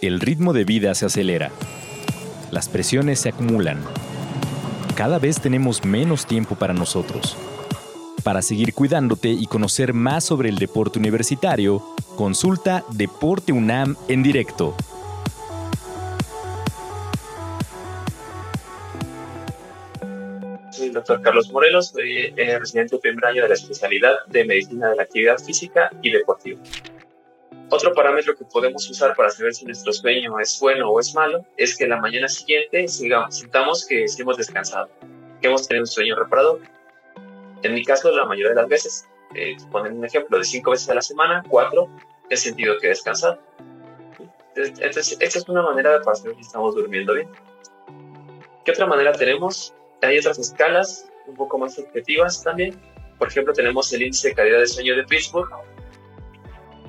El ritmo de vida se acelera. Las presiones se acumulan. Cada vez tenemos menos tiempo para nosotros. Para seguir cuidándote y conocer más sobre el deporte universitario, consulta Deporte UNAM en directo. Soy el doctor Carlos Morelos, soy eh, residente de primer de la especialidad de Medicina de la Actividad Física y Deportiva. Otro parámetro que podemos usar para saber si nuestro sueño es bueno o es malo es que la mañana siguiente sigamos, sintamos que hemos descansado, que hemos tenido un sueño reparador. En mi caso, la mayoría de las veces, eh, ponen un ejemplo de cinco veces a la semana, cuatro, he sentido que he descansado. Entonces, esta es una manera para saber si estamos durmiendo bien. ¿Qué otra manera tenemos? Hay otras escalas un poco más objetivas también. Por ejemplo, tenemos el índice de calidad de sueño de Pittsburgh,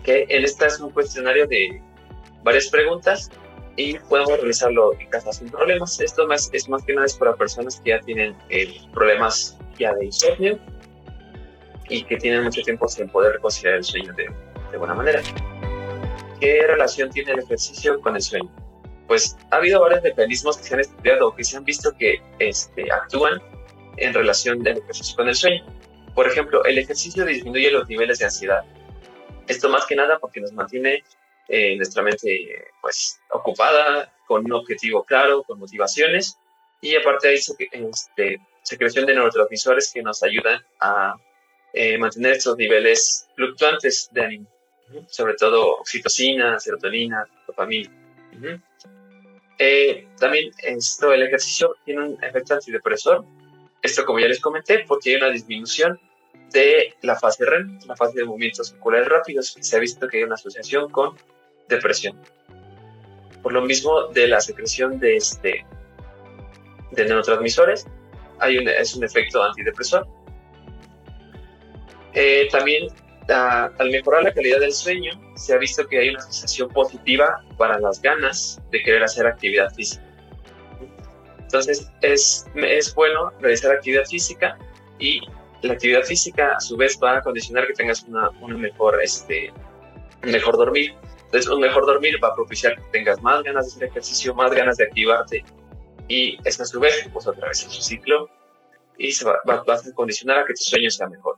que en esta es un cuestionario de varias preguntas y podemos realizarlo en casa sin problemas. Esto más, es más que nada es para personas que ya tienen eh, problemas ya de insomnio y que tienen mucho tiempo sin poder reconciliar el sueño de, de buena manera. ¿Qué relación tiene el ejercicio con el sueño? Pues ha habido varios mecanismos que se han estudiado que se han visto que este, actúan en relación del ejercicio con el sueño. Por ejemplo, el ejercicio disminuye los niveles de ansiedad esto más que nada porque nos mantiene eh, nuestra mente pues ocupada, con un objetivo claro, con motivaciones y aparte hay este, secreción de neurotransmisores que nos ayudan a eh, mantener estos niveles fluctuantes de ánimo, sobre todo oxitocina, serotonina, dopamina. Eh, también esto, el ejercicio tiene un efecto antidepresor. Esto, como ya les comenté, porque hay una disminución de la fase REM, la fase de movimientos musculares rápidos, se ha visto que hay una asociación con depresión. Por lo mismo de la secreción de, este, de neurotransmisores, hay un, es un efecto antidepresor. Eh, también al mejorar la calidad del sueño, se ha visto que hay una sensación positiva para las ganas de querer hacer actividad física. Entonces es, es bueno realizar actividad física y la actividad física a su vez va a condicionar que tengas una, mejor, este, mejor dormir. Entonces, un mejor dormir va a propiciar que tengas más ganas de hacer ejercicio, más ganas de activarte y eso a su vez, pues en su ciclo y se va, va, a condicionar a que tu sueño sea mejor.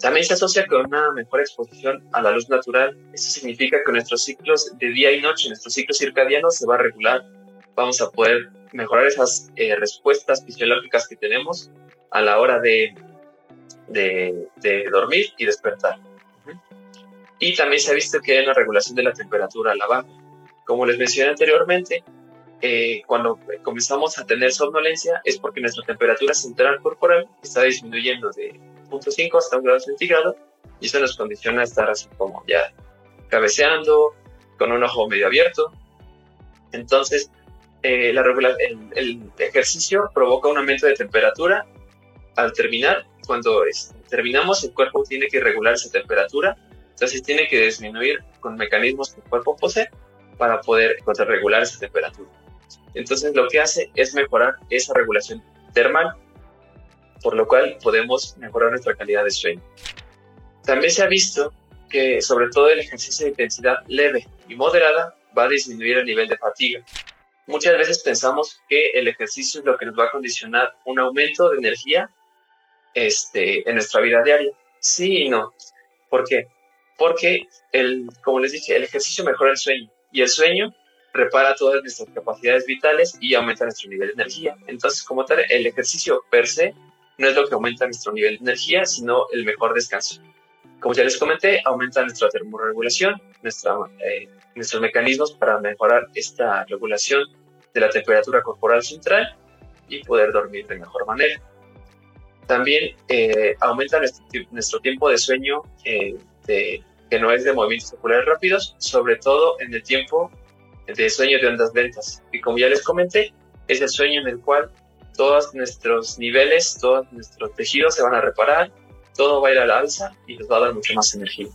También se asocia con una mejor exposición a la luz natural. Eso significa que nuestros ciclos de día y noche, nuestro ciclo circadiano se va a regular. Vamos a poder mejorar esas eh, respuestas fisiológicas que tenemos a la hora de de, dormir y despertar. Y también se ha visto que hay una regulación de la temperatura a la baja. Como les mencioné anteriormente, eh, cuando comenzamos a tener somnolencia es porque nuestra temperatura central corporal está disminuyendo de 0.5 hasta 1 grado centígrado y eso nos condiciona a estar así como ya cabeceando, con un ojo medio abierto. Entonces, eh, la el, el, ejercicio provoca un aumento de temperatura al terminar cuando terminamos, el cuerpo tiene que regular esa temperatura, entonces tiene que disminuir con mecanismos que el cuerpo posee para poder regular esa temperatura. Entonces lo que hace es mejorar esa regulación termal, por lo cual podemos mejorar nuestra calidad de sueño. También se ha visto que sobre todo el ejercicio de intensidad leve y moderada va a disminuir el nivel de fatiga. Muchas veces pensamos que el ejercicio es lo que nos va a condicionar un aumento de energía este, en nuestra vida diaria. Sí y no. ¿Por qué? Porque, el, como les dije, el ejercicio mejora el sueño y el sueño repara todas nuestras capacidades vitales y aumenta nuestro nivel de energía. Entonces, como tal, el ejercicio per se no es lo que aumenta nuestro nivel de energía, sino el mejor descanso. Como ya les comenté, aumenta nuestra termorregulación, nuestra, eh, nuestros mecanismos para mejorar esta regulación de la temperatura corporal central y poder dormir de mejor manera. También eh, aumenta nuestro, tiempo de sueño eh, que no es de movimientos oculares rápidos, sobre todo en el tiempo de sueño de ondas lentas. Y como ya les comenté, es el sueño en el cual todos nuestros niveles, todos nuestros tejidos se van a reparar, todo va a ir a la alza y nos va a dar mucho más energía.